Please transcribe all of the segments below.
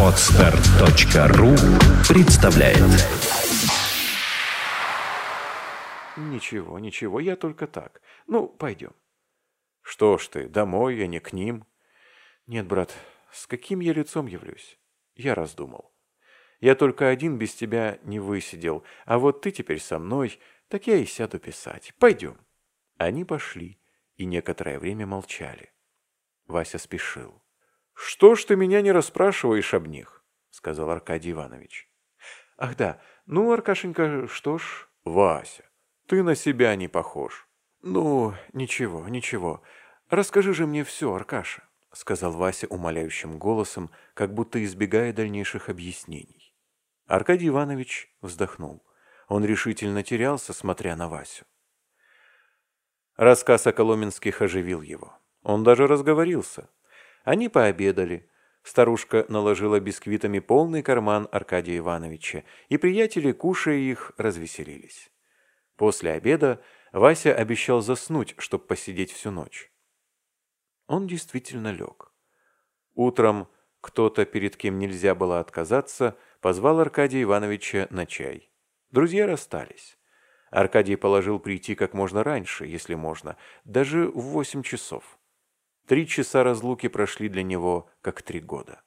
Отстар.ру представляет Ничего, ничего, я только так. Ну, пойдем. Что ж ты, домой, а не к ним? Нет, брат, с каким я лицом явлюсь? Я раздумал. Я только один без тебя не высидел, а вот ты теперь со мной, так я и сяду писать. Пойдем. Они пошли и некоторое время молчали. Вася спешил. «Что ж ты меня не расспрашиваешь об них?» — сказал Аркадий Иванович. «Ах да, ну, Аркашенька, что ж...» «Вася, ты на себя не похож». «Ну, ничего, ничего. Расскажи же мне все, Аркаша», — сказал Вася умоляющим голосом, как будто избегая дальнейших объяснений. Аркадий Иванович вздохнул. Он решительно терялся, смотря на Васю. Рассказ о Коломенских оживил его. Он даже разговорился. Они пообедали. Старушка наложила бисквитами полный карман Аркадия Ивановича, и приятели, кушая их, развеселились. После обеда Вася обещал заснуть, чтобы посидеть всю ночь. Он действительно лег. Утром кто-то, перед кем нельзя было отказаться, позвал Аркадия Ивановича на чай. Друзья расстались. Аркадий положил прийти как можно раньше, если можно, даже в восемь часов. Три часа разлуки прошли для него, как три года.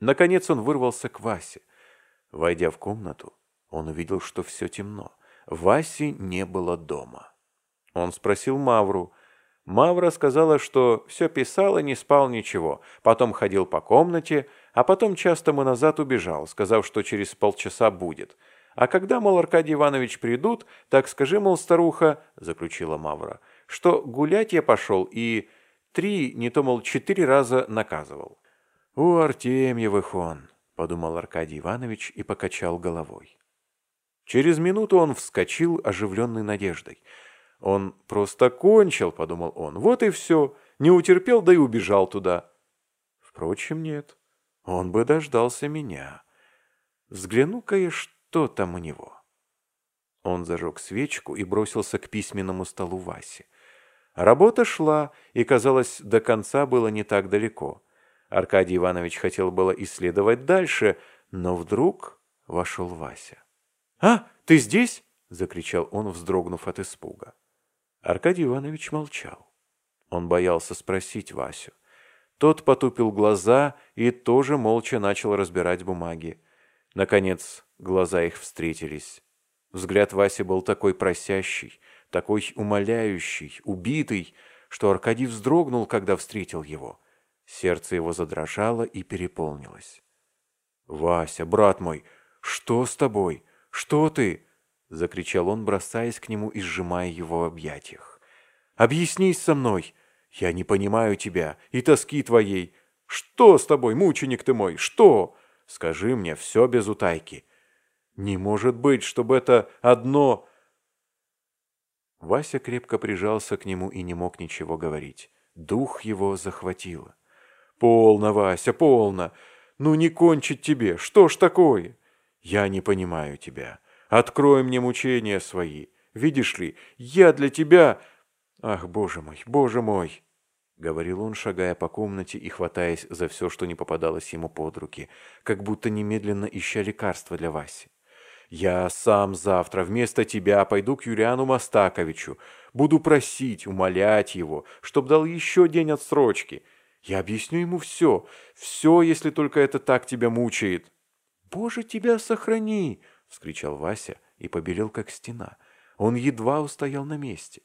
Наконец он вырвался к Васе. Войдя в комнату, он увидел, что все темно. Васи не было дома. Он спросил Мавру. Мавра сказала, что все писал и не спал ничего, потом ходил по комнате, а потом часто мы назад убежал, сказав, что через полчаса будет – а когда, мол, Аркадий Иванович придут, так скажи, мол, старуха, — заключила Мавра, — что гулять я пошел и три, не то, мол, четыре раза наказывал. — У Артемьевых он, — подумал Аркадий Иванович и покачал головой. Через минуту он вскочил, оживленный надеждой. «Он просто кончил», — подумал он. «Вот и все. Не утерпел, да и убежал туда». Впрочем, нет. Он бы дождался меня. Взгляну-ка я, что там у него? Он зажег свечку и бросился к письменному столу Васи. Работа шла, и, казалось, до конца было не так далеко. Аркадий Иванович хотел было исследовать дальше, но вдруг вошел Вася. «А, ты здесь?» — закричал он, вздрогнув от испуга. Аркадий Иванович молчал. Он боялся спросить Васю. Тот потупил глаза и тоже молча начал разбирать бумаги. Наконец, глаза их встретились. Взгляд Васи был такой просящий, такой умоляющий, убитый, что Аркадий вздрогнул, когда встретил его. Сердце его задрожало и переполнилось. «Вася, брат мой, что с тобой? Что ты?» — закричал он, бросаясь к нему и сжимая его в объятиях. «Объяснись со мной! Я не понимаю тебя и тоски твоей! Что с тобой, мученик ты мой, что?» Скажи мне все без утайки. Не может быть, чтобы это одно...» Вася крепко прижался к нему и не мог ничего говорить. Дух его захватило. «Полно, Вася, полно! Ну не кончить тебе! Что ж такое? Я не понимаю тебя. Открой мне мучения свои. Видишь ли, я для тебя... Ах, боже мой, боже мой!» — говорил он, шагая по комнате и хватаясь за все, что не попадалось ему под руки, как будто немедленно ища лекарства для Васи. «Я сам завтра вместо тебя пойду к Юлиану Мастаковичу, буду просить, умолять его, чтоб дал еще день отсрочки. Я объясню ему все, все, если только это так тебя мучает». «Боже, тебя сохрани!» — вскричал Вася и побелел, как стена. Он едва устоял на месте.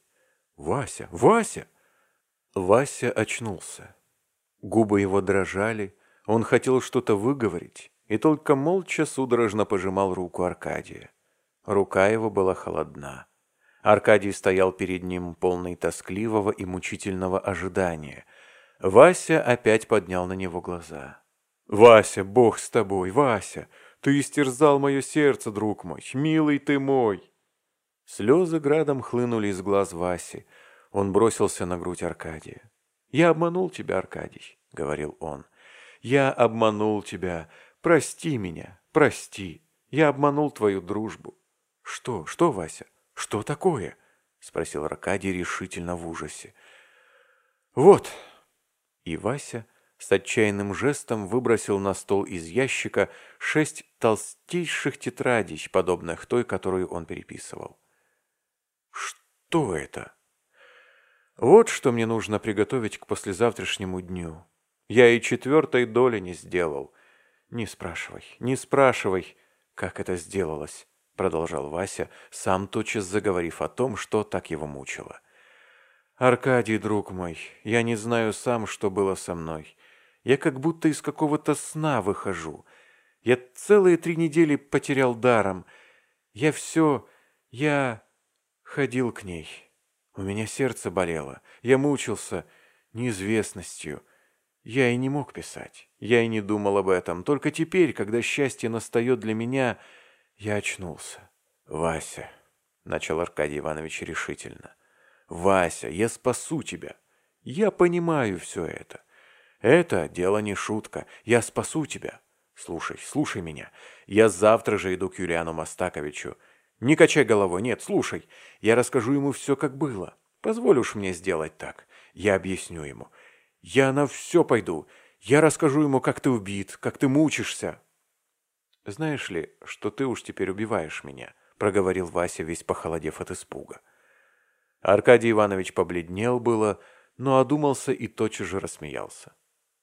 «Вася! Вася!» Вася очнулся. Губы его дрожали, он хотел что-то выговорить, и только молча судорожно пожимал руку Аркадия. Рука его была холодна. Аркадий стоял перед ним полный тоскливого и мучительного ожидания. Вася опять поднял на него глаза. «Вася, Бог с тобой, Вася! Ты истерзал мое сердце, друг мой, милый ты мой!» Слезы градом хлынули из глаз Васи. Он бросился на грудь Аркадия. «Я обманул тебя, Аркадий», — говорил он. «Я обманул тебя. Прости меня, прости. Я обманул твою дружбу». «Что, что, Вася? Что такое?» — спросил Аркадий решительно в ужасе. «Вот!» И Вася с отчаянным жестом выбросил на стол из ящика шесть толстейших тетрадей, подобных той, которую он переписывал. «Что это?» «Вот что мне нужно приготовить к послезавтрашнему дню. Я и четвертой доли не сделал. Не спрашивай, не спрашивай, как это сделалось», продолжал Вася, сам тотчас заговорив о том, что так его мучило. «Аркадий, друг мой, я не знаю сам, что было со мной. Я как будто из какого-то сна выхожу. Я целые три недели потерял даром. Я все... Я ходил к ней. У меня сердце болело. Я мучился неизвестностью. Я и не мог писать. Я и не думал об этом. Только теперь, когда счастье настает для меня, я очнулся. «Вася», — начал Аркадий Иванович решительно, — «Вася, я спасу тебя. Я понимаю все это. Это дело не шутка. Я спасу тебя. Слушай, слушай меня. Я завтра же иду к Юлиану Мастаковичу. Не качай головой, нет, слушай. Я расскажу ему все, как было. Позволь уж мне сделать так. Я объясню ему. Я на все пойду. Я расскажу ему, как ты убит, как ты мучишься. Знаешь ли, что ты уж теперь убиваешь меня, проговорил Вася, весь похолодев от испуга. Аркадий Иванович побледнел было, но одумался и тотчас же рассмеялся.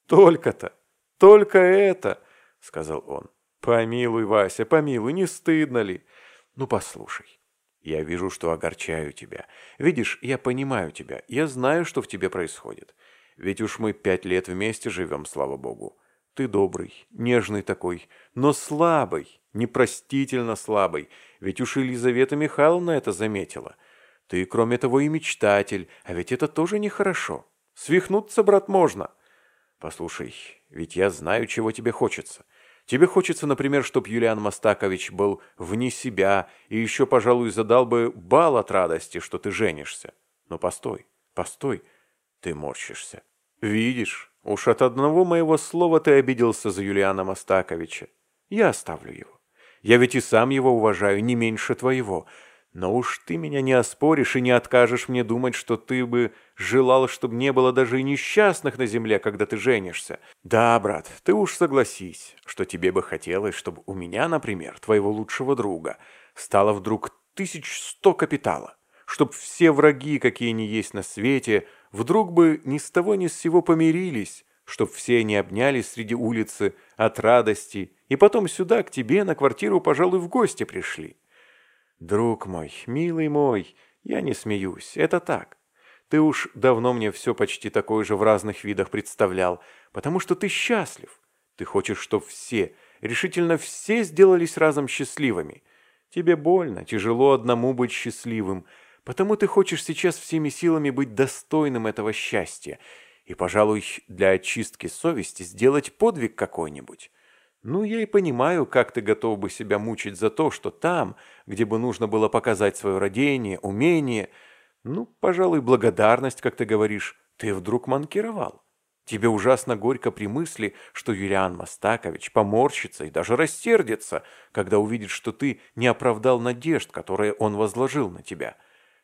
«Только-то! Только это!» — сказал он. «Помилуй, Вася, помилуй, не стыдно ли? Ну, послушай, я вижу, что огорчаю тебя. Видишь, я понимаю тебя, я знаю, что в тебе происходит. Ведь уж мы пять лет вместе живем, слава богу. Ты добрый, нежный такой, но слабый, непростительно слабый. Ведь уж Елизавета Михайловна это заметила. Ты, кроме того, и мечтатель, а ведь это тоже нехорошо. Свихнуться, брат, можно. Послушай, ведь я знаю, чего тебе хочется. Тебе хочется, например, чтобы Юлиан Мастакович был вне себя и еще, пожалуй, задал бы бал от радости, что ты женишься. Но постой, постой, ты морщишься. Видишь, уж от одного моего слова ты обиделся за Юлиана Мастаковича. Я оставлю его. Я ведь и сам его уважаю не меньше твоего, но уж ты меня не оспоришь и не откажешь мне думать, что ты бы желал, чтобы не было даже и несчастных на земле, когда ты женишься. Да, брат, ты уж согласись, что тебе бы хотелось, чтобы у меня, например, твоего лучшего друга, стало вдруг тысяч сто капитала, чтобы все враги, какие ни есть на свете, вдруг бы ни с того ни с сего помирились, чтоб все они обнялись среди улицы от радости и потом сюда, к тебе, на квартиру, пожалуй, в гости пришли. «Друг мой, милый мой, я не смеюсь, это так. Ты уж давно мне все почти такое же в разных видах представлял, потому что ты счастлив. Ты хочешь, чтобы все, решительно все сделались разом счастливыми. Тебе больно, тяжело одному быть счастливым, потому ты хочешь сейчас всеми силами быть достойным этого счастья и, пожалуй, для очистки совести сделать подвиг какой-нибудь. Ну, я и понимаю, как ты готов бы себя мучить за то, что там, где бы нужно было показать свое родение, умение, ну, пожалуй, благодарность, как ты говоришь, ты вдруг манкировал. Тебе ужасно горько при мысли, что Юлиан Мастакович поморщится и даже рассердится, когда увидит, что ты не оправдал надежд, которые он возложил на тебя.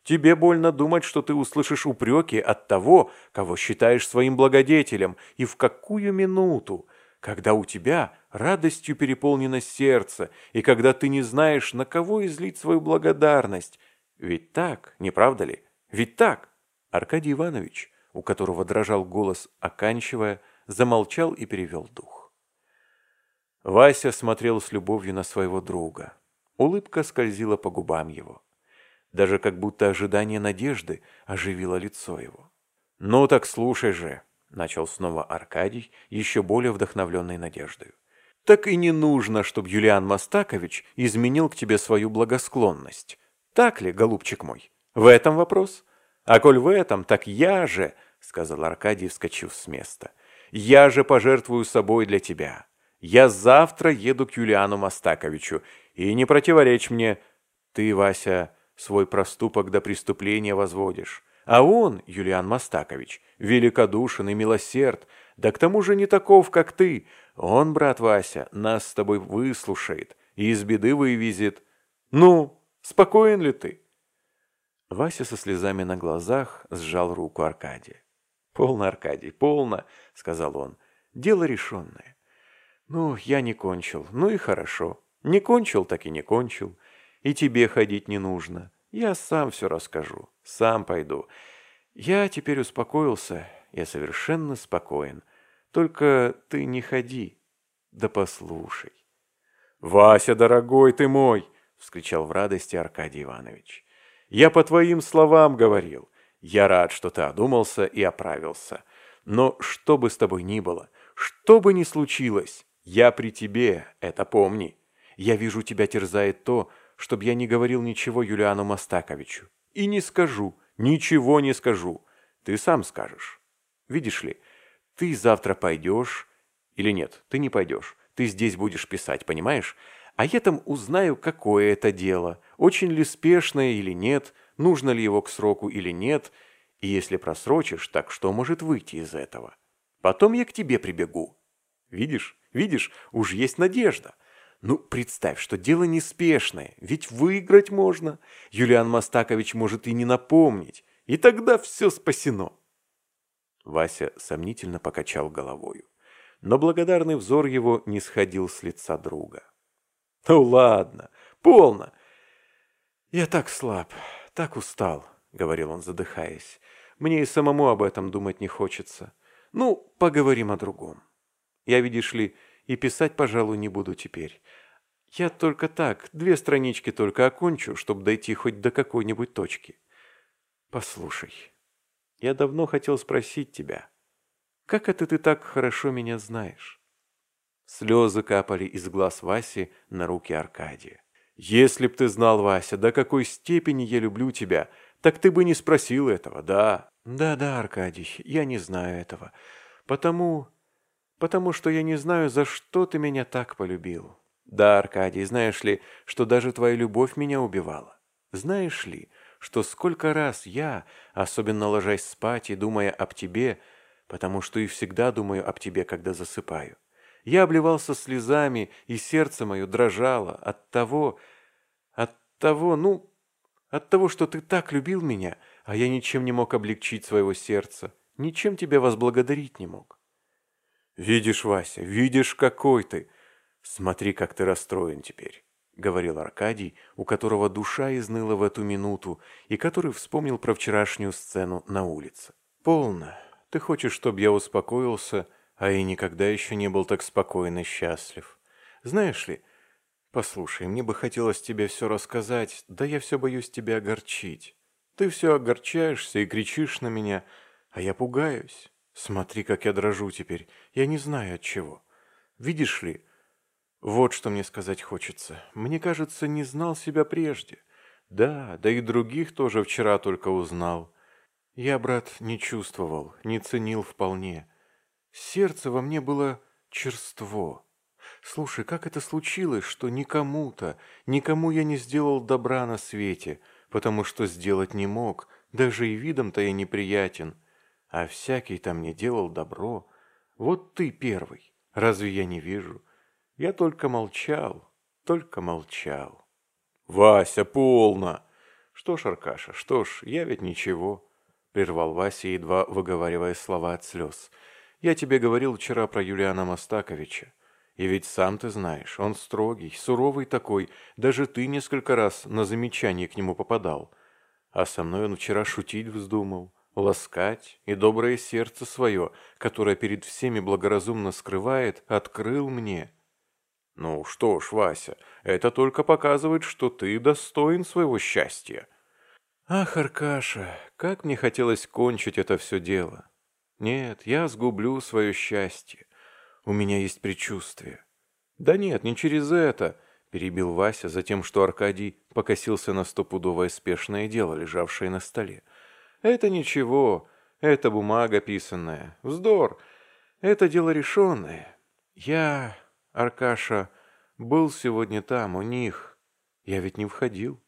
Тебе больно думать, что ты услышишь упреки от того, кого считаешь своим благодетелем, и в какую минуту, когда у тебя радостью переполнено сердце, и когда ты не знаешь, на кого излить свою благодарность. Ведь так, не правда ли? Ведь так. Аркадий Иванович, у которого дрожал голос, оканчивая, замолчал и перевел дух. Вася смотрел с любовью на своего друга. Улыбка скользила по губам его. Даже как будто ожидание надежды оживило лицо его. «Ну так слушай же», начал снова Аркадий, еще более вдохновленный надеждой. Так и не нужно, чтобы Юлиан Мастакович изменил к тебе свою благосклонность. Так ли, голубчик мой? В этом вопрос? А коль в этом, так я же, сказал Аркадий, вскочив с места, я же пожертвую собой для тебя. Я завтра еду к Юлиану Мастаковичу, и не противоречь мне. Ты, Вася, свой проступок до преступления возводишь. А он, Юлиан Мастакович, великодушен и милосерд, да к тому же не таков, как ты. Он, брат Вася, нас с тобой выслушает и из беды вывезет. Ну, спокоен ли ты?» Вася со слезами на глазах сжал руку Аркадия. «Полно, Аркадий, полно», — сказал он. Дело решенное. Ну, я не кончил. Ну и хорошо. Не кончил, так и не кончил. И тебе ходить не нужно. Я сам все расскажу. Сам пойду. Я теперь успокоился. Я совершенно спокоен. Только ты не ходи. Да послушай. «Вася, дорогой ты мой!» — вскричал в радости Аркадий Иванович. «Я по твоим словам говорил. Я рад, что ты одумался и оправился. Но что бы с тобой ни было, что бы ни случилось, я при тебе, это помни. Я вижу, тебя терзает то, чтобы я не говорил ничего Юлиану Мастаковичу. И не скажу, ничего не скажу. Ты сам скажешь. Видишь ли, ты завтра пойдешь... Или нет, ты не пойдешь. Ты здесь будешь писать, понимаешь? А я там узнаю, какое это дело, очень ли спешное или нет, нужно ли его к сроку или нет, и если просрочишь, так что может выйти из этого? Потом я к тебе прибегу. Видишь, видишь, уж есть надежда. Ну, представь, что дело неспешное, ведь выиграть можно. Юлиан Мастакович может и не напомнить, и тогда все спасено. Вася сомнительно покачал головою, но благодарный взор его не сходил с лица друга. «Ну ладно, полно. Я так слаб, так устал», — говорил он, задыхаясь. «Мне и самому об этом думать не хочется. Ну, поговорим о другом. Я, видишь ли, и писать, пожалуй, не буду теперь. Я только так, две странички только окончу, чтобы дойти хоть до какой-нибудь точки. Послушай, я давно хотел спросить тебя, как это ты так хорошо меня знаешь?» Слезы капали из глаз Васи на руки Аркадия. «Если б ты знал, Вася, до какой степени я люблю тебя, так ты бы не спросил этого, да?» «Да-да, Аркадий, я не знаю этого. Потому... потому что я не знаю, за что ты меня так полюбил. Да, Аркадий, знаешь ли, что даже твоя любовь меня убивала? Знаешь ли, что сколько раз я, особенно ложась спать и думая об тебе, потому что и всегда думаю об тебе, когда засыпаю, я обливался слезами, и сердце мое дрожало от того, от того, ну, от того, что ты так любил меня, а я ничем не мог облегчить своего сердца, ничем тебя возблагодарить не мог. «Видишь, Вася, видишь, какой ты! Смотри, как ты расстроен теперь», — говорил Аркадий, у которого душа изныла в эту минуту и который вспомнил про вчерашнюю сцену на улице. «Полно. Ты хочешь, чтобы я успокоился, — а и никогда еще не был так спокоен и счастлив. Знаешь ли, послушай, мне бы хотелось тебе все рассказать, да я все боюсь тебя огорчить. Ты все огорчаешься и кричишь на меня, а я пугаюсь. Смотри, как я дрожу теперь, я не знаю от чего. Видишь ли, вот что мне сказать хочется. Мне кажется, не знал себя прежде. Да, да и других тоже вчера только узнал. Я, брат, не чувствовал, не ценил вполне. Сердце во мне было черство. Слушай, как это случилось, что никому-то, никому я не сделал добра на свете, потому что сделать не мог, даже и видом-то я неприятен, а всякий-то мне делал добро. Вот ты первый, разве я не вижу? Я только молчал, только молчал. Вася, полно! Что ж, Аркаша, что ж, я ведь ничего, прервал Вася, едва выговаривая слова от слез. Я тебе говорил вчера про Юлиана Мастаковича. И ведь сам ты знаешь, он строгий, суровый такой, даже ты несколько раз на замечание к нему попадал. А со мной он вчера шутить вздумал, ласкать, и доброе сердце свое, которое перед всеми благоразумно скрывает, открыл мне. Ну что ж, Вася, это только показывает, что ты достоин своего счастья. Ах, Аркаша, как мне хотелось кончить это все дело. Нет, я сгублю свое счастье. У меня есть предчувствие. Да нет, не через это, перебил Вася за тем, что Аркадий покосился на стопудовое спешное дело, лежавшее на столе. Это ничего, это бумага писанная. Вздор. Это дело решенное. Я, Аркаша, был сегодня там, у них. Я ведь не входил.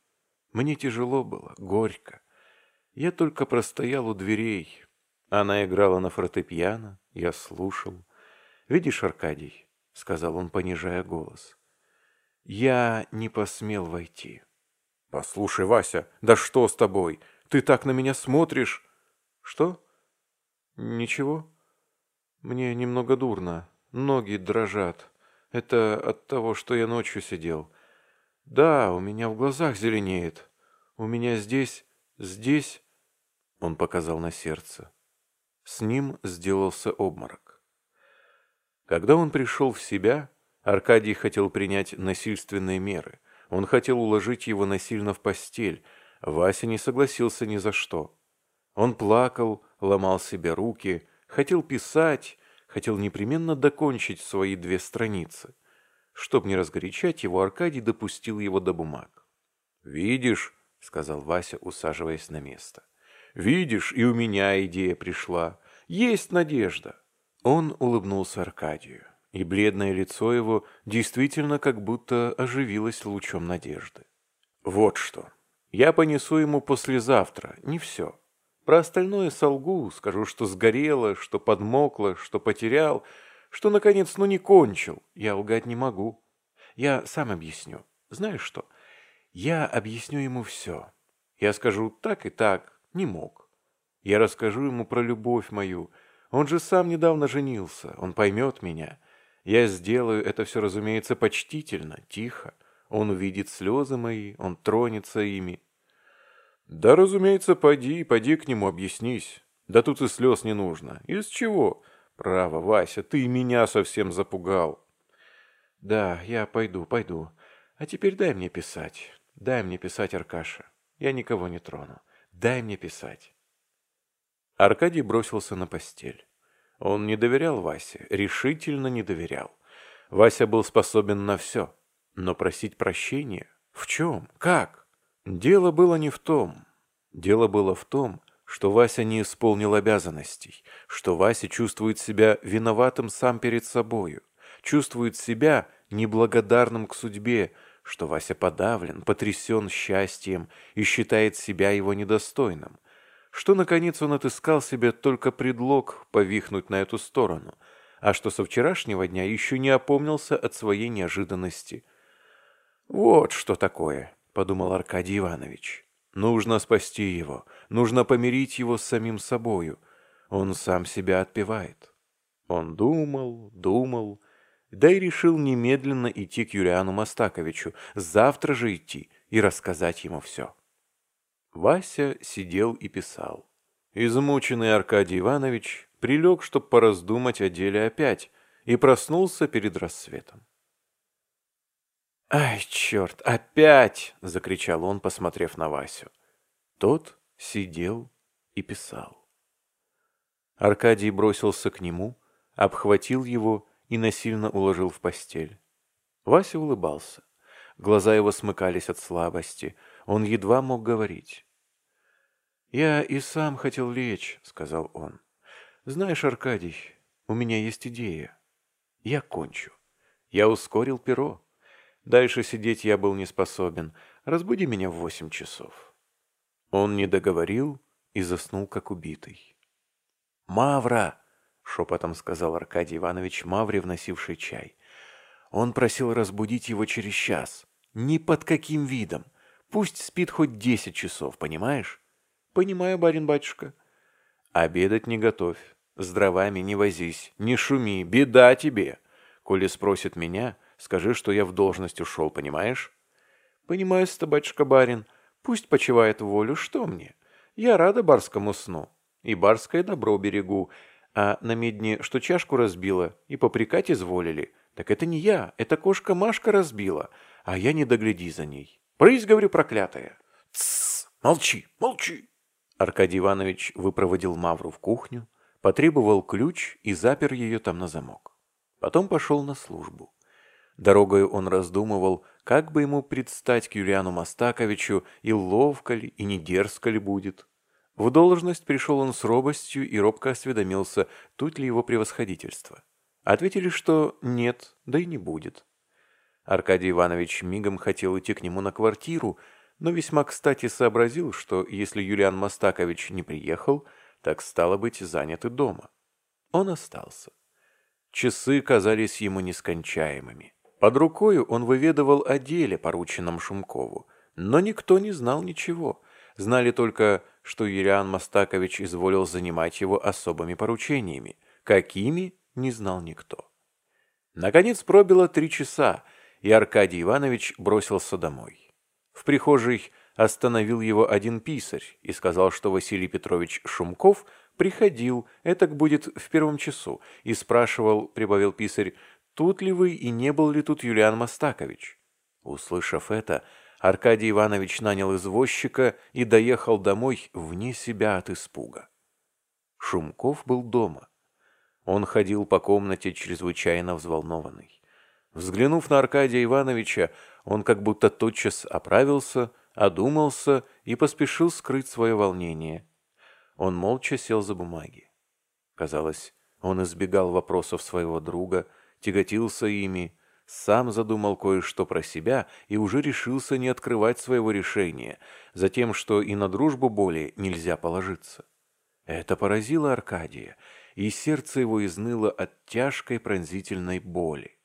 Мне тяжело было, горько. Я только простоял у дверей, она играла на фортепиано, я слушал. «Видишь, Аркадий», — сказал он, понижая голос, — «я не посмел войти». «Послушай, Вася, да что с тобой? Ты так на меня смотришь!» «Что?» «Ничего. Мне немного дурно, ноги дрожат. Это от того, что я ночью сидел. Да, у меня в глазах зеленеет. У меня здесь, здесь...» Он показал на сердце. С ним сделался обморок. Когда он пришел в себя, Аркадий хотел принять насильственные меры. Он хотел уложить его насильно в постель. Вася не согласился ни за что. Он плакал, ломал себе руки, хотел писать, хотел непременно докончить свои две страницы. Чтоб не разгорячать его, Аркадий допустил его до бумаг. «Видишь», — сказал Вася, усаживаясь на место, — «видишь, и у меня идея пришла. Есть надежда». Он улыбнулся Аркадию, и бледное лицо его действительно как будто оживилось лучом надежды. «Вот что. Я понесу ему послезавтра, не все. Про остальное солгу, скажу, что сгорело, что подмокло, что потерял, что, наконец, ну не кончил. Я лгать не могу. Я сам объясню. Знаешь что? Я объясню ему все. Я скажу так и так, не мог. Я расскажу ему про любовь мою. Он же сам недавно женился, он поймет меня. Я сделаю это все, разумеется, почтительно, тихо. Он увидит слезы мои, он тронется ими. «Да, разумеется, поди, поди к нему, объяснись. Да тут и слез не нужно. Из чего? Право, Вася, ты меня совсем запугал». «Да, я пойду, пойду. А теперь дай мне писать. Дай мне писать, Аркаша. Я никого не трону. Дай мне писать». Аркадий бросился на постель. Он не доверял Васе, решительно не доверял. Вася был способен на все. Но просить прощения? В чем? Как? Дело было не в том. Дело было в том, что Вася не исполнил обязанностей, что Вася чувствует себя виноватым сам перед собою, чувствует себя неблагодарным к судьбе, что Вася подавлен, потрясен счастьем и считает себя его недостойным, что, наконец, он отыскал себе только предлог повихнуть на эту сторону, а что со вчерашнего дня еще не опомнился от своей неожиданности. Вот что такое подумал Аркадий Иванович. Нужно спасти его, нужно помирить его с самим собою. Он сам себя отпевает. Он думал, думал, да и решил немедленно идти к Юлиану Мастаковичу, завтра же идти и рассказать ему все. Вася сидел и писал. Измученный Аркадий Иванович прилег, чтобы пораздумать о деле опять, и проснулся перед рассветом. «Ай, черт, опять!» — закричал он, посмотрев на Васю. Тот сидел и писал. Аркадий бросился к нему, обхватил его и насильно уложил в постель. Вася улыбался. Глаза его смыкались от слабости. Он едва мог говорить. «Я и сам хотел лечь», — сказал он. «Знаешь, Аркадий, у меня есть идея. Я кончу. Я ускорил перо. Дальше сидеть я был не способен. Разбуди меня в восемь часов». Он не договорил и заснул, как убитый. «Мавра!» — шепотом сказал Аркадий Иванович Мавре, вносивший чай. Он просил разбудить его через час. Ни под каким видом. Пусть спит хоть десять часов, понимаешь? Понимаю, барин-батюшка. Обедать не готовь. С дровами не возись, не шуми, беда тебе. Коли спросит меня, Скажи, что я в должность ушел, понимаешь? Понимаю, батюшка-барин. Пусть почивает волю, что мне? Я рада барскому сну. И барское добро берегу. А на медне, что чашку разбила, и попрекать изволили. Так это не я, это кошка Машка разбила, а я не догляди за ней. Брысь, говорю, проклятая. Тссс, молчи, молчи. Аркадий Иванович выпроводил Мавру в кухню, потребовал ключ и запер ее там на замок. Потом пошел на службу. Дорогой он раздумывал, как бы ему предстать к Юлиану Мастаковичу, и ловко ли, и не дерзко ли будет. В должность пришел он с робостью и робко осведомился, тут ли его превосходительство. Ответили, что нет, да и не будет. Аркадий Иванович мигом хотел идти к нему на квартиру, но весьма кстати сообразил, что если Юлиан Мастакович не приехал, так стало быть заняты дома. Он остался. Часы казались ему нескончаемыми. Под рукою он выведывал о деле, порученном Шумкову, но никто не знал ничего. Знали только, что Юриан Мастакович изволил занимать его особыми поручениями. Какими, не знал никто. Наконец пробило три часа, и Аркадий Иванович бросился домой. В прихожей остановил его один писарь и сказал, что Василий Петрович Шумков приходил, это будет в первом часу, и спрашивал, прибавил писарь, тут ли вы и не был ли тут Юлиан Мастакович. Услышав это, Аркадий Иванович нанял извозчика и доехал домой вне себя от испуга. Шумков был дома. Он ходил по комнате чрезвычайно взволнованный. Взглянув на Аркадия Ивановича, он как будто тотчас оправился, одумался и поспешил скрыть свое волнение. Он молча сел за бумаги. Казалось, он избегал вопросов своего друга, тяготился ими, сам задумал кое-что про себя и уже решился не открывать своего решения, за тем, что и на дружбу более нельзя положиться. Это поразило Аркадия, и сердце его изныло от тяжкой пронзительной боли.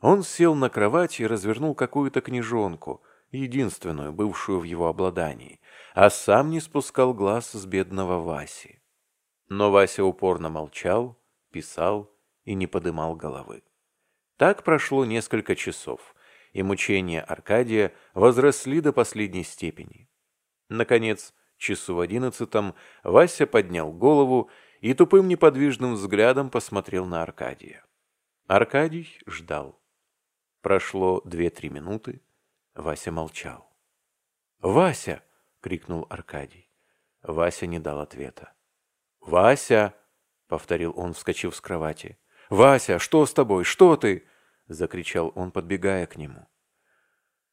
Он сел на кровать и развернул какую-то книжонку, единственную, бывшую в его обладании, а сам не спускал глаз с бедного Васи. Но Вася упорно молчал, писал и не подымал головы. Так прошло несколько часов, и мучения Аркадия возросли до последней степени. Наконец, часу в одиннадцатом Вася поднял голову и тупым неподвижным взглядом посмотрел на Аркадия. Аркадий ждал. Прошло две-три минуты. Вася молчал. «Вася!» — крикнул Аркадий. Вася не дал ответа. «Вася!» — повторил он, вскочив с кровати. «Вася, что с тобой? Что ты?» — закричал он, подбегая к нему.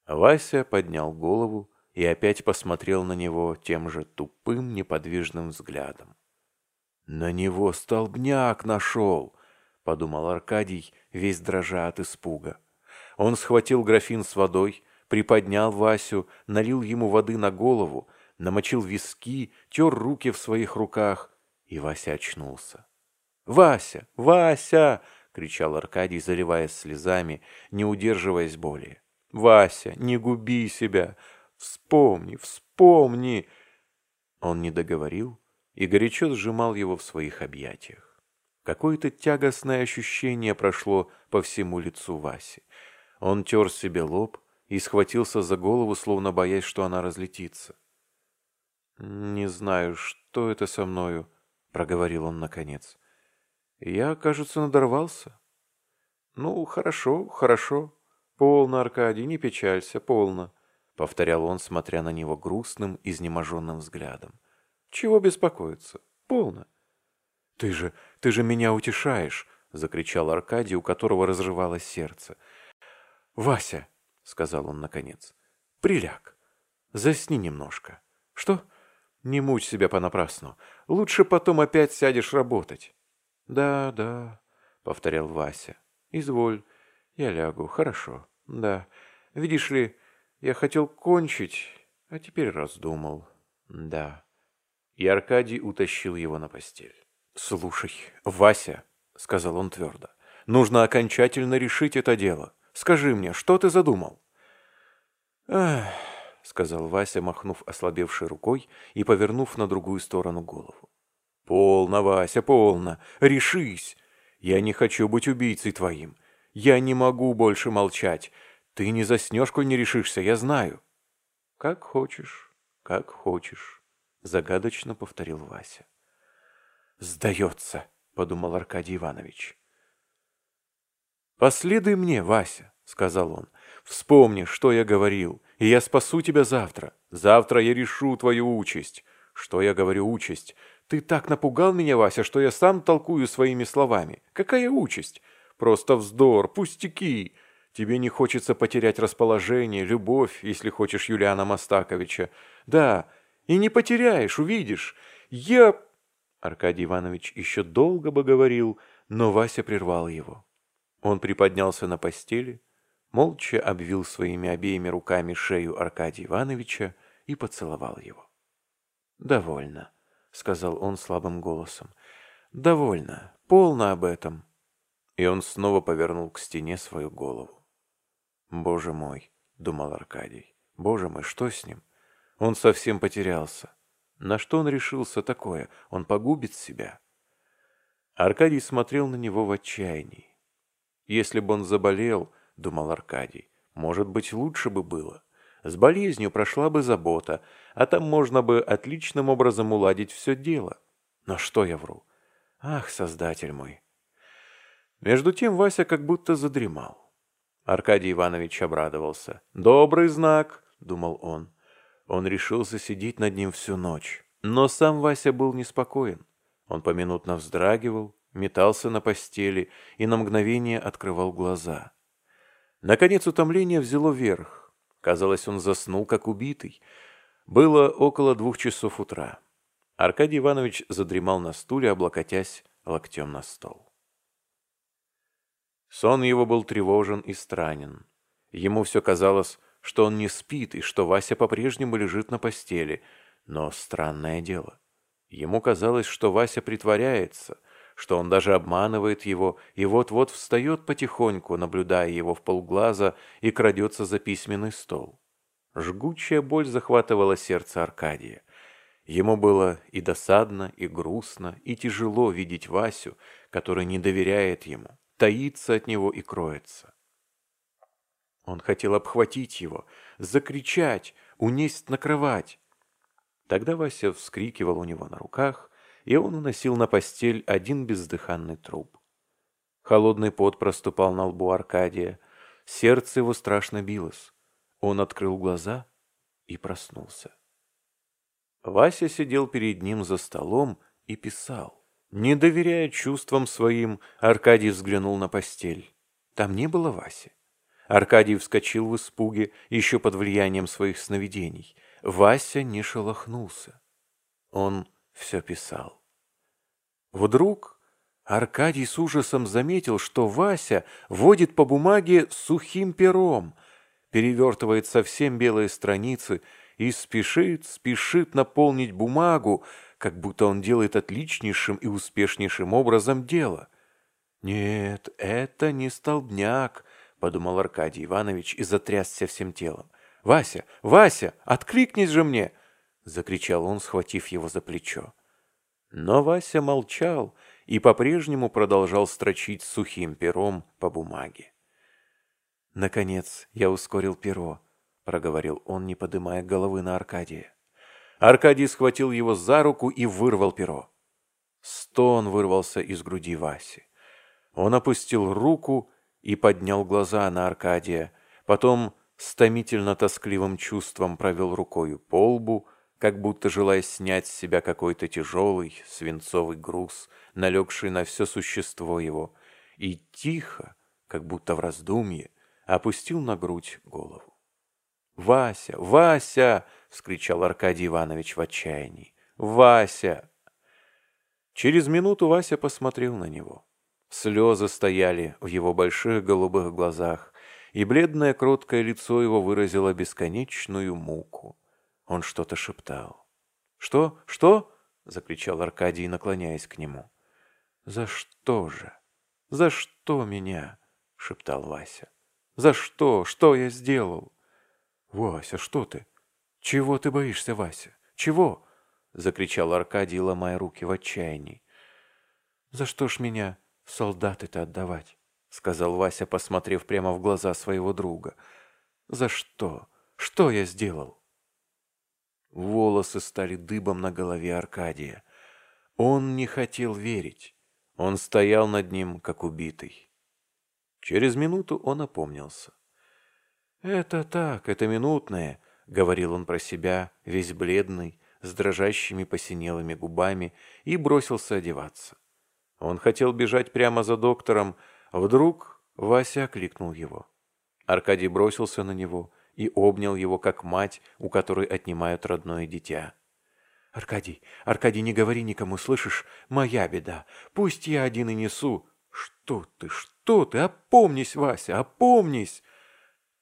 Вася поднял голову и опять посмотрел на него тем же тупым, неподвижным взглядом. «На него столбняк нашел!» — подумал Аркадий, весь дрожа от испуга. Он схватил графин с водой, приподнял Васю, налил ему воды на голову, намочил виски, тер руки в своих руках, и Вася очнулся. «Вася! Вася!» — кричал Аркадий, заливаясь слезами, не удерживаясь более. «Вася, не губи себя! Вспомни, вспомни!» Он не договорил и горячо сжимал его в своих объятиях. Какое-то тягостное ощущение прошло по всему лицу Васи. Он тер себе лоб и схватился за голову, словно боясь, что она разлетится. «Не знаю, что это со мною», — проговорил он наконец. Я, кажется, надорвался. Ну, хорошо, хорошо. Полно, Аркадий, не печалься, полно, повторял он, смотря на него грустным, изнеможенным взглядом. Чего беспокоиться? Полно. Ты же, ты же меня утешаешь, закричал Аркадий, у которого разрывалось сердце. Вася, сказал он наконец, приляг. Засни немножко. Что? Не мучь себя понапрасну. Лучше потом опять сядешь работать. «Да, да», — повторял Вася. «Изволь, я лягу, хорошо, да. Видишь ли, я хотел кончить, а теперь раздумал, да». И Аркадий утащил его на постель. «Слушай, Вася», — сказал он твердо, — «нужно окончательно решить это дело. Скажи мне, что ты задумал?» «Ах», — сказал Вася, махнув ослабевшей рукой и повернув на другую сторону голову. «Полно, Вася, полно! Решись! Я не хочу быть убийцей твоим. Я не могу больше молчать. Ты не заснешь, коль не решишься, я знаю». «Как хочешь, как хочешь», — загадочно повторил Вася. «Сдается», — подумал Аркадий Иванович. «Последуй мне, Вася», — сказал он. «Вспомни, что я говорил, и я спасу тебя завтра. Завтра я решу твою участь. Что я говорю участь? Ты так напугал меня, Вася, что я сам толкую своими словами. Какая участь? Просто вздор, пустяки. Тебе не хочется потерять расположение, любовь, если хочешь Юлиана Мастаковича. Да, и не потеряешь, увидишь. Я...» Аркадий Иванович еще долго бы говорил, но Вася прервал его. Он приподнялся на постели, молча обвил своими обеими руками шею Аркадия Ивановича и поцеловал его. «Довольно», — сказал он слабым голосом. «Довольно. Полно об этом». И он снова повернул к стене свою голову. «Боже мой», — думал Аркадий, — «боже мой, что с ним? Он совсем потерялся. На что он решился такое? Он погубит себя». Аркадий смотрел на него в отчаянии. Если бы он заболел, думал Аркадий, может быть, лучше бы было. С болезнью прошла бы забота, а там можно бы отличным образом уладить все дело. Но что я вру? Ах, создатель мой! Между тем Вася как будто задремал. Аркадий Иванович обрадовался. «Добрый знак», — думал он. Он решился сидеть над ним всю ночь. Но сам Вася был неспокоен. Он поминутно вздрагивал, метался на постели и на мгновение открывал глаза. Наконец утомление взяло верх. Казалось, он заснул, как убитый. Было около двух часов утра. Аркадий Иванович задремал на стуле, облокотясь локтем на стол. Сон его был тревожен и странен. Ему все казалось, что он не спит и что Вася по-прежнему лежит на постели. Но странное дело. Ему казалось, что Вася притворяется, что он даже обманывает его и вот-вот встает потихоньку, наблюдая его в полглаза и крадется за письменный стол. Жгучая боль захватывала сердце Аркадия. Ему было и досадно, и грустно, и тяжело видеть Васю, который не доверяет ему, таится от него и кроется. Он хотел обхватить его, закричать, унесть на кровать. Тогда Вася вскрикивал у него на руках, и он уносил на постель один бездыханный труп. Холодный пот проступал на лбу Аркадия, сердце его страшно билось. Он открыл глаза и проснулся. Вася сидел перед ним за столом и писал. Не доверяя чувствам своим, Аркадий взглянул на постель. Там не было Васи. Аркадий вскочил в испуге, еще под влиянием своих сновидений. Вася не шелохнулся. Он все писал. Вдруг Аркадий с ужасом заметил, что Вася водит по бумаге сухим пером, перевертывает совсем белые страницы, и спешит, спешит наполнить бумагу, как будто он делает отличнейшим и успешнейшим образом дело. «Нет, это не столбняк», — подумал Аркадий Иванович и затрясся всем телом. «Вася, Вася, откликнись же мне!» — закричал он, схватив его за плечо. Но Вася молчал и по-прежнему продолжал строчить сухим пером по бумаге. Наконец я ускорил перо. — проговорил он, не подымая головы на Аркадия. Аркадий схватил его за руку и вырвал перо. Стон вырвался из груди Васи. Он опустил руку и поднял глаза на Аркадия, потом с томительно-тоскливым чувством провел рукою по лбу, как будто желая снять с себя какой-то тяжелый свинцовый груз, налегший на все существо его, и тихо, как будто в раздумье, опустил на грудь голову. «Вася! Вася!» — вскричал Аркадий Иванович в отчаянии. «Вася!» Через минуту Вася посмотрел на него. Слезы стояли в его больших голубых глазах, и бледное кроткое лицо его выразило бесконечную муку. Он что-то шептал. «Что? Что?» — закричал Аркадий, наклоняясь к нему. «За что же? За что меня?» — шептал Вася. «За что? Что я сделал?» «Вася, что ты? Чего ты боишься, Вася? Чего?» — закричал Аркадий, ломая руки в отчаянии. «За что ж меня солдаты-то отдавать?» — сказал Вася, посмотрев прямо в глаза своего друга. «За что? Что я сделал?» Волосы стали дыбом на голове Аркадия. Он не хотел верить. Он стоял над ним, как убитый. Через минуту он опомнился. «Это так, это минутное», — говорил он про себя, весь бледный, с дрожащими посинелыми губами, и бросился одеваться. Он хотел бежать прямо за доктором, вдруг Вася окликнул его. Аркадий бросился на него и обнял его, как мать, у которой отнимают родное дитя. «Аркадий, Аркадий, не говори никому, слышишь? Моя беда. Пусть я один и несу». «Что ты, что ты? Опомнись, Вася, опомнись!»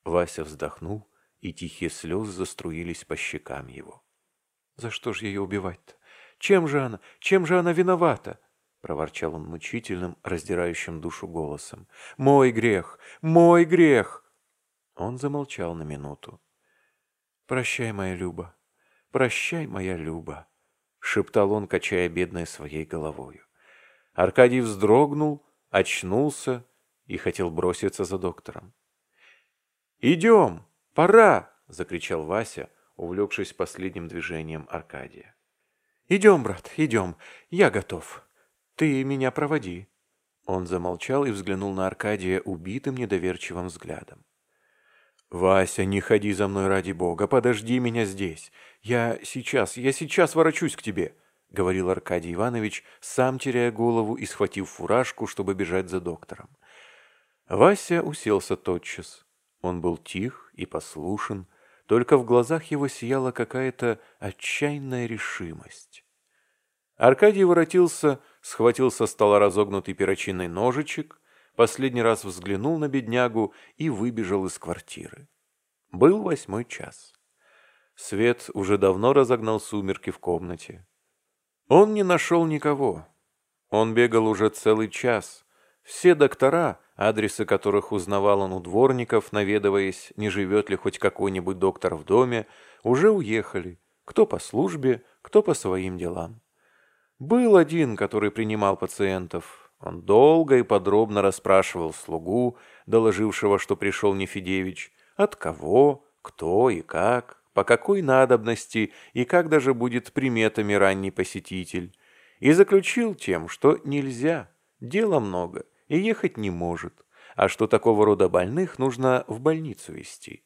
Вася вздохнул, и тихие слезы заструились по щекам его. «За что же ее убивать-то? Чем же она? Чем же она виновата?» проворчал он мучительным, раздирающим душу голосом. «Мой грех! Мой грех!» Он замолчал на минуту. «Прощай, моя Люба! Прощай, моя Люба!» шептал он, качая бедной своей головою. Аркадий вздрогнул, очнулся и хотел броситься за доктором. «Идем! Пора!» — закричал Вася, увлекшись последним движением Аркадия. «Идем, брат, идем. Я готов. Ты меня проводи». Он замолчал и взглянул на Аркадия убитым недоверчивым взглядом. «Вася, не ходи за мной ради бога, подожди меня здесь. Я сейчас, я сейчас ворочусь к тебе», — говорил Аркадий Иванович, сам теряя голову и схватив фуражку, чтобы бежать за доктором. Вася уселся тотчас. Он был тих и послушен, только в глазах его сияла какая-то отчаянная решимость. Аркадий воротился, схватил со стола разогнутый перочинный ножичек, последний раз взглянул на беднягу и выбежал из квартиры. Был восьмой час. Свет уже давно разогнал сумерки в комнате. Он не нашел никого. Он бегал уже целый час. Все доктора, адресы которых узнавал он у дворников, наведываясь, не живет ли хоть какой-нибудь доктор в доме, уже уехали, кто по службе, кто по своим делам. Был один, который принимал пациентов. Он долго и подробно расспрашивал слугу, доложившего, что пришел Нефедевич, от кого, кто и как, по какой надобности и как даже будет приметами ранний посетитель, и заключил тем, что нельзя, дела много, и ехать не может, а что такого рода больных нужно в больницу везти.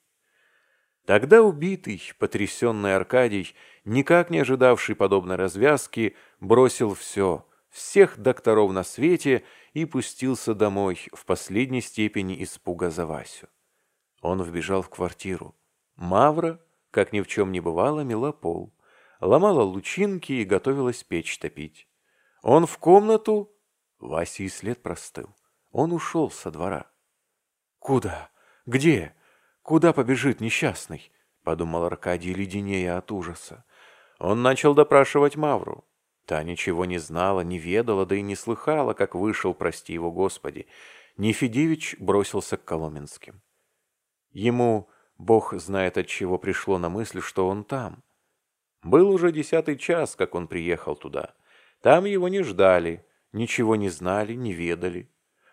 Тогда убитый, потрясенный Аркадий, никак не ожидавший подобной развязки, бросил все, всех докторов на свете и пустился домой в последней степени испуга за Васю. Он вбежал в квартиру. Мавра, как ни в чем не бывало, мела пол, ломала лучинки и готовилась печь топить. Он в комнату, Вася и след простыл. Он ушел со двора. «Куда? Где? Куда побежит несчастный?» — подумал Аркадий, леденея от ужаса. Он начал допрашивать Мавру. Та ничего не знала, не ведала, да и не слыхала, как вышел, прости его Господи. Нефедевич бросился к Коломенским. Ему, Бог знает от чего, пришло на мысль, что он там. Был уже десятый час, как он приехал туда. Там его не ждали, ничего не знали, не ведали.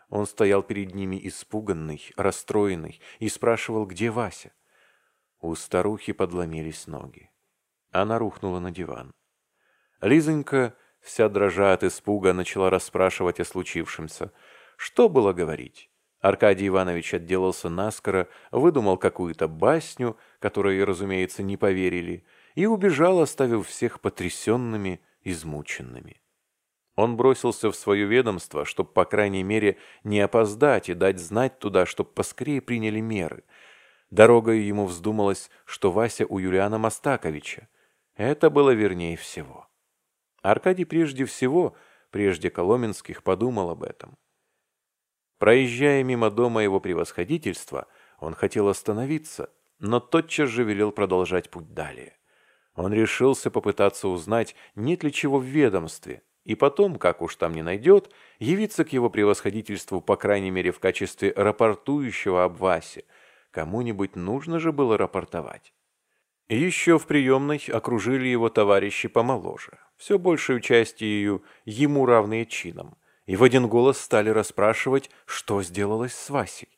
Он стоял перед ними испуганный, расстроенный и спрашивал, где Вася. У старухи подломились ноги. Она рухнула на диван. Лизонька, вся дрожа от испуга, начала расспрашивать о случившемся. Что было говорить? Аркадий Иванович отделался наскоро, выдумал какую-то басню, которой, разумеется, не поверили, и убежал, оставив всех потрясенными, измученными. Он бросился в свое ведомство, чтобы, по крайней мере, не опоздать и дать знать туда, чтобы поскорее приняли меры. Дорогой ему вздумалось, что Вася у Юлиана Мастаковича. Это было вернее всего. Аркадий прежде всего, прежде Коломенских, подумал об этом. Проезжая мимо дома его превосходительства, он хотел остановиться, но тотчас же велел продолжать путь далее. Он решился попытаться узнать, нет ли чего в ведомстве, и потом, как уж там не найдет, явиться к его превосходительству, по крайней мере, в качестве рапортующего об Васе. Кому-нибудь нужно же было рапортовать. Еще в приемной окружили его товарищи помоложе, все большую частью ему равные чином, и в один голос стали расспрашивать, что сделалось с Васей.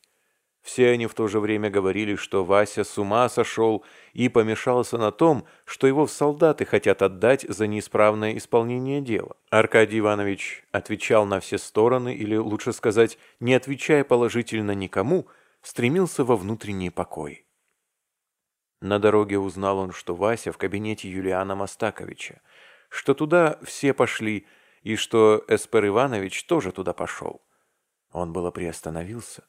Все они в то же время говорили, что Вася с ума сошел и помешался на том, что его в солдаты хотят отдать за неисправное исполнение дела. Аркадий Иванович отвечал на все стороны, или, лучше сказать, не отвечая положительно никому, стремился во внутренний покой. На дороге узнал он, что Вася в кабинете Юлиана Мастаковича, что туда все пошли, и что Эспер Иванович тоже туда пошел. Он было приостановился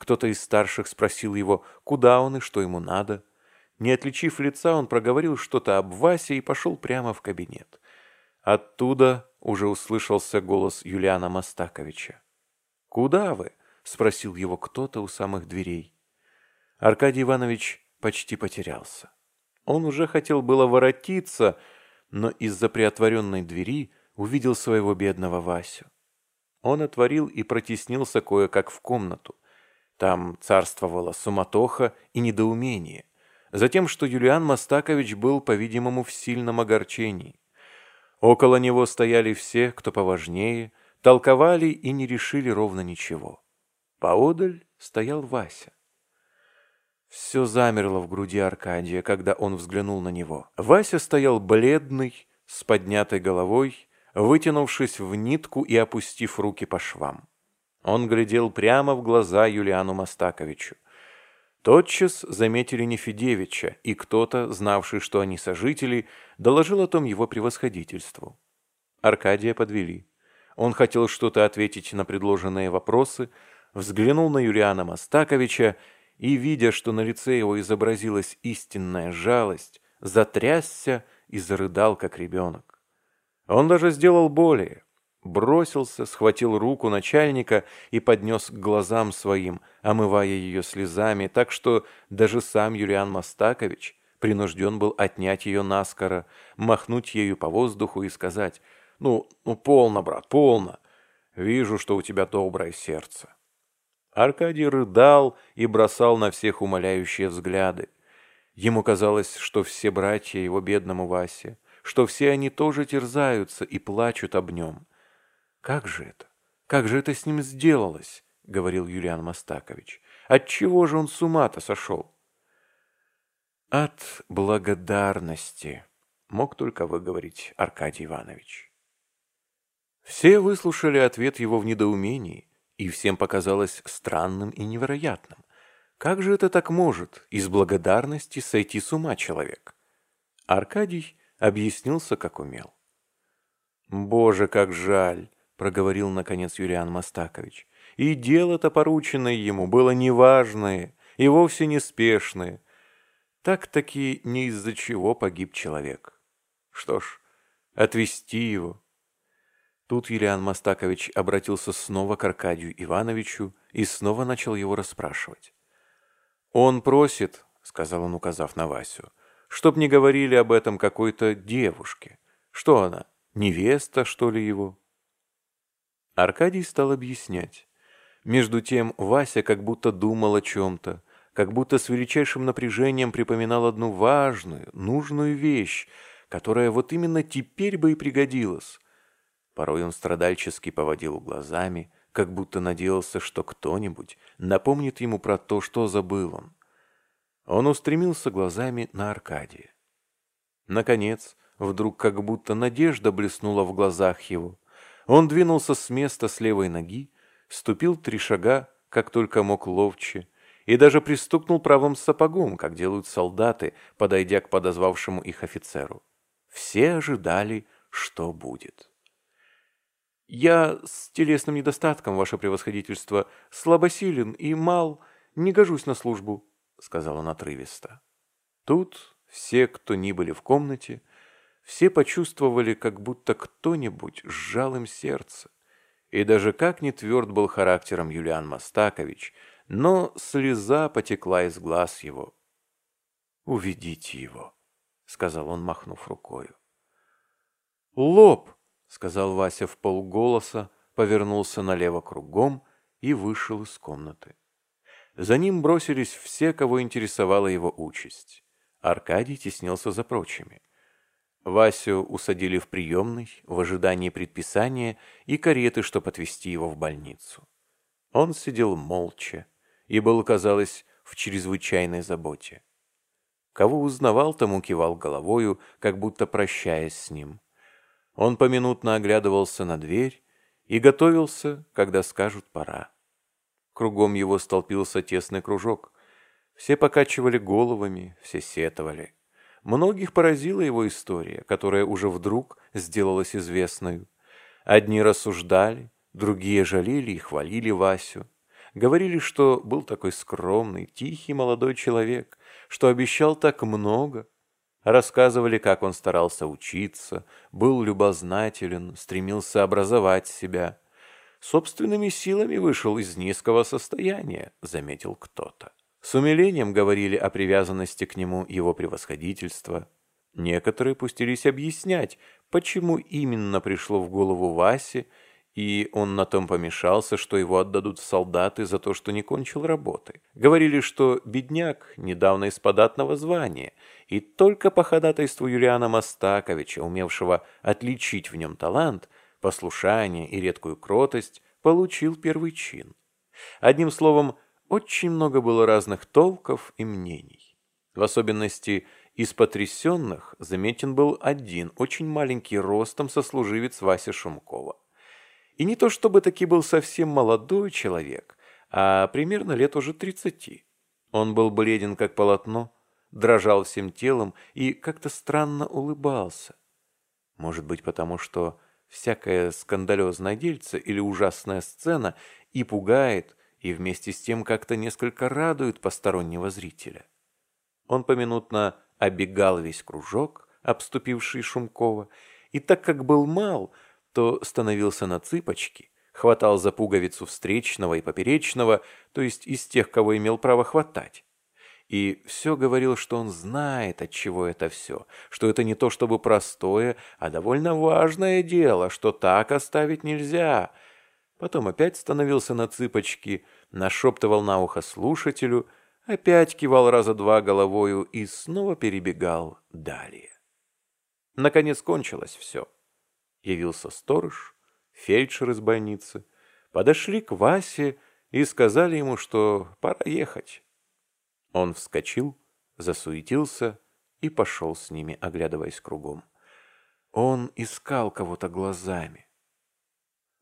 кто-то из старших спросил его, куда он и что ему надо. Не отличив лица, он проговорил что-то об Васе и пошел прямо в кабинет. Оттуда уже услышался голос Юлиана Мастаковича. «Куда вы?» — спросил его кто-то у самых дверей. Аркадий Иванович почти потерялся. Он уже хотел было воротиться, но из-за приотворенной двери увидел своего бедного Васю. Он отворил и протеснился кое-как в комнату. Там царствовала суматоха и недоумение. Затем, что Юлиан Мастакович был, по-видимому, в сильном огорчении. Около него стояли все, кто поважнее, толковали и не решили ровно ничего. Поодаль стоял Вася. Все замерло в груди Аркадия, когда он взглянул на него. Вася стоял бледный, с поднятой головой, вытянувшись в нитку и опустив руки по швам. Он глядел прямо в глаза Юлиану Мастаковичу. Тотчас заметили Нефедевича, и кто-то, знавший, что они сожители, доложил о том его превосходительству. Аркадия подвели. Он хотел что-то ответить на предложенные вопросы, взглянул на Юлиана Мастаковича и, видя, что на лице его изобразилась истинная жалость, затрясся и зарыдал, как ребенок. Он даже сделал более. Бросился, схватил руку начальника и поднес к глазам своим, омывая ее слезами, так что даже сам Юлиан Мастакович принужден был отнять ее наскоро, махнуть ею по воздуху и сказать «Ну, ну, полно, брат, полно. Вижу, что у тебя доброе сердце». Аркадий рыдал и бросал на всех умоляющие взгляды. Ему казалось, что все братья его бедному Васе, что все они тоже терзаются и плачут об нем. «Как же это? Как же это с ним сделалось?» — говорил Юлиан Мастакович. «Отчего же он с ума-то сошел?» «От благодарности», — мог только выговорить Аркадий Иванович. Все выслушали ответ его в недоумении, и всем показалось странным и невероятным. Как же это так может из благодарности сойти с ума человек? Аркадий объяснился, как умел. «Боже, как жаль!» — проговорил, наконец, Юлиан Мастакович. «И дело-то порученное ему было неважное и вовсе неспешное. Так-таки не из-за чего погиб человек. Что ж, отвести его». Тут Юлиан Мастакович обратился снова к Аркадию Ивановичу и снова начал его расспрашивать. «Он просит», — сказал он, указав на Васю, «чтоб не говорили об этом какой-то девушке. Что она, невеста, что ли, его?» Аркадий стал объяснять. Между тем Вася как будто думал о чем-то, как будто с величайшим напряжением припоминал одну важную, нужную вещь, которая вот именно теперь бы и пригодилась. Порой он страдальчески поводил глазами, как будто надеялся, что кто-нибудь напомнит ему про то, что забыл он. Он устремился глазами на Аркадия. Наконец, вдруг как будто надежда блеснула в глазах его. Он двинулся с места с левой ноги, ступил три шага, как только мог ловче, и даже пристукнул правым сапогом, как делают солдаты, подойдя к подозвавшему их офицеру. Все ожидали, что будет. «Я с телесным недостатком, ваше превосходительство, слабосилен и мал, не гожусь на службу», — сказал он отрывисто. Тут все, кто ни были в комнате, все почувствовали, как будто кто-нибудь сжал им сердце. И даже как не тверд был характером Юлиан Мастакович, но слеза потекла из глаз его. «Уведите его», — сказал он, махнув рукою. «Лоб!» Сказал Вася в полголоса, повернулся налево кругом и вышел из комнаты. За ним бросились все, кого интересовала его участь. Аркадий теснился за прочими. Васю усадили в приемный в ожидании предписания и кареты, чтобы отвезти его в больницу. Он сидел молча и был, казалось, в чрезвычайной заботе. Кого узнавал, тому кивал головою, как будто прощаясь с ним. Он поминутно оглядывался на дверь и готовился, когда скажут «пора». Кругом его столпился тесный кружок. Все покачивали головами, все сетовали. Многих поразила его история, которая уже вдруг сделалась известной. Одни рассуждали, другие жалели и хвалили Васю. Говорили, что был такой скромный, тихий молодой человек, что обещал так много, Рассказывали, как он старался учиться, был любознателен, стремился образовать себя. Собственными силами вышел из низкого состояния, заметил кто-то. С умилением говорили о привязанности к нему его превосходительства. Некоторые пустились объяснять, почему именно пришло в голову Васе и он на том помешался, что его отдадут в солдаты за то, что не кончил работы. Говорили, что бедняк недавно из податного звания, и только по ходатайству Юлиана Мастаковича, умевшего отличить в нем талант, послушание и редкую кротость, получил первый чин. Одним словом, очень много было разных толков и мнений. В особенности из потрясенных заметен был один, очень маленький ростом сослуживец Вася Шумкова. И не то чтобы таки был совсем молодой человек, а примерно лет уже тридцати. Он был бледен, как полотно, дрожал всем телом и как-то странно улыбался. Может быть, потому что всякая скандалезная дельца или ужасная сцена и пугает, и вместе с тем как-то несколько радует постороннего зрителя. Он поминутно обегал весь кружок, обступивший Шумкова, и так как был мал, то становился на цыпочки, хватал за пуговицу встречного и поперечного, то есть из тех, кого имел право хватать. И все говорил, что он знает, от чего это все, что это не то чтобы простое, а довольно важное дело, что так оставить нельзя. Потом опять становился на цыпочки, нашептывал на ухо слушателю, опять кивал раза два головою и снова перебегал далее. Наконец кончилось все. Явился сторож, фельдшер из больницы, подошли к Васе и сказали ему, что пора ехать. Он вскочил, засуетился и пошел с ними, оглядываясь кругом. Он искал кого-то глазами.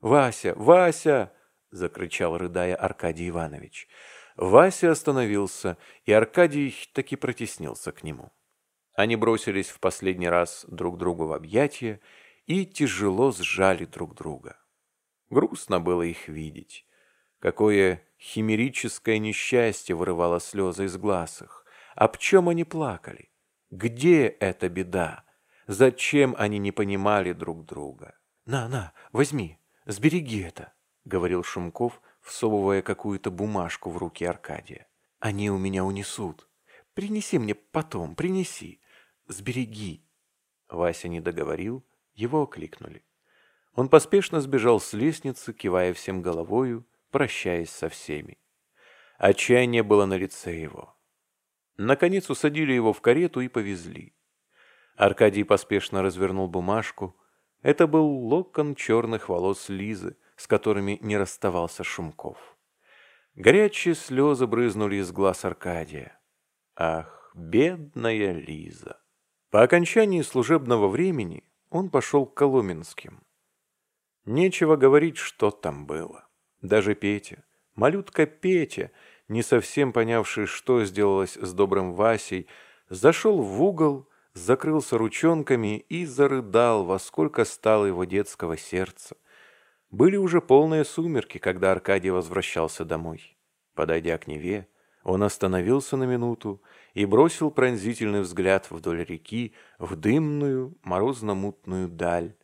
«Вася! Вася!» — закричал, рыдая, Аркадий Иванович. Вася остановился, и Аркадий таки протеснился к нему. Они бросились в последний раз друг другу в объятия и тяжело сжали друг друга. Грустно было их видеть. Какое химерическое несчастье вырывало слезы из глаз их. Об чем они плакали? Где эта беда? Зачем они не понимали друг друга? «На, на, возьми, сбереги это», — говорил Шумков, всовывая какую-то бумажку в руки Аркадия. «Они у меня унесут. Принеси мне потом, принеси. Сбереги». Вася не договорил, его окликнули. Он поспешно сбежал с лестницы, кивая всем головою, прощаясь со всеми. Отчаяние было на лице его. Наконец усадили его в карету и повезли. Аркадий поспешно развернул бумажку. Это был локон черных волос Лизы, с которыми не расставался Шумков. Горячие слезы брызнули из глаз Аркадия. Ах, бедная Лиза! По окончании служебного времени он пошел к Коломенским. Нечего говорить, что там было. Даже Петя, малютка Петя, не совсем понявший, что сделалось с добрым Васей, зашел в угол, закрылся ручонками и зарыдал, во сколько стало его детского сердца. Были уже полные сумерки, когда Аркадий возвращался домой. Подойдя к Неве, он остановился на минуту и бросил пронзительный взгляд вдоль реки в дымную, морозно-мутную даль,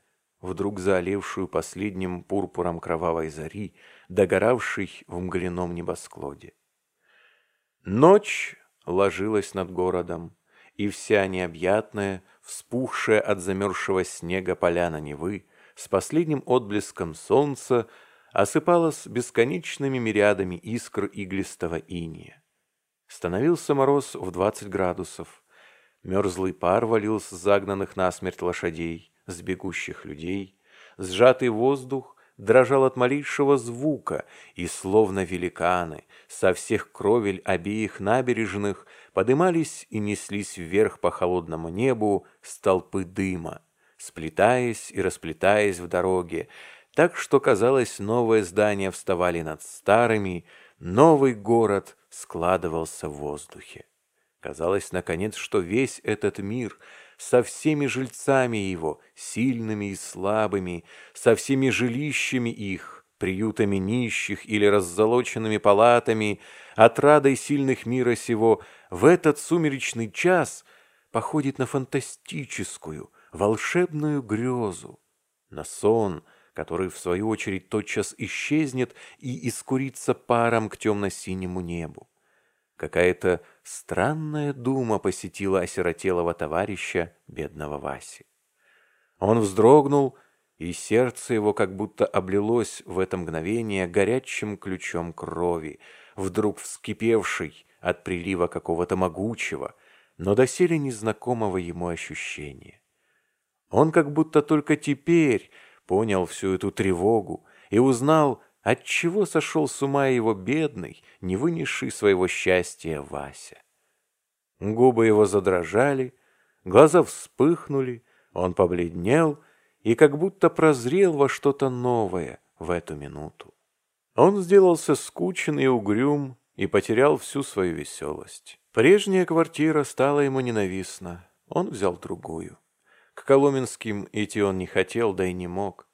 вдруг залившую последним пурпуром кровавой зари, догоравший в мглином небосклоде. Ночь ложилась над городом, и вся необъятная, вспухшая от замерзшего снега поляна Невы, с последним отблеском солнца осыпалась бесконечными мириадами искр иглистого иния. Становился мороз в двадцать градусов. Мерзлый пар валил с загнанных насмерть лошадей, с бегущих людей. Сжатый воздух дрожал от малейшего звука, и словно великаны со всех кровель обеих набережных подымались и неслись вверх по холодному небу столпы дыма, сплетаясь и расплетаясь в дороге, так что, казалось, новые здания вставали над старыми, новый город складывался в воздухе. Казалось, наконец, что весь этот мир — со всеми жильцами его, сильными и слабыми, со всеми жилищами их, приютами нищих или раззолоченными палатами, отрадой сильных мира сего, в этот сумеречный час походит на фантастическую, волшебную грезу, на сон, который, в свою очередь, тотчас исчезнет и искурится паром к темно-синему небу. Какая-то странная дума посетила осиротелого товарища, бедного Васи. Он вздрогнул, и сердце его как будто облилось в это мгновение горячим ключом крови, вдруг вскипевшей от прилива какого-то могучего, но доселе незнакомого ему ощущения. Он как будто только теперь, понял всю эту тревогу и узнал, отчего сошел с ума его бедный, не вынесший своего счастья Вася. Губы его задрожали, глаза вспыхнули, он побледнел и как будто прозрел во что-то новое в эту минуту. Он сделался скучен и угрюм и потерял всю свою веселость. Прежняя квартира стала ему ненавистна, он взял другую. К Коломенским идти он не хотел, да и не мог.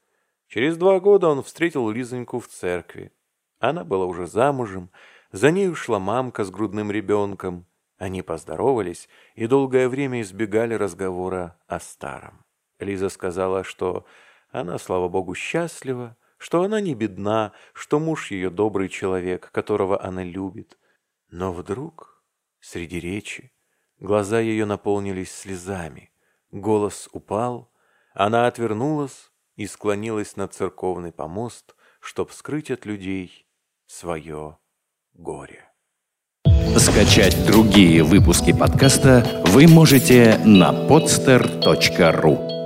Через два года он встретил Лизоньку в церкви. Она была уже замужем, за ней ушла мамка с грудным ребенком. Они поздоровались и долгое время избегали разговора о старом. Лиза сказала, что она, слава богу, счастлива, что она не бедна, что муж ее добрый человек, которого она любит. Но вдруг, среди речи, глаза ее наполнились слезами, голос упал, она отвернулась и склонилась на церковный помост, чтоб скрыть от людей свое горе. Скачать другие выпуски подкаста вы можете на podster.ru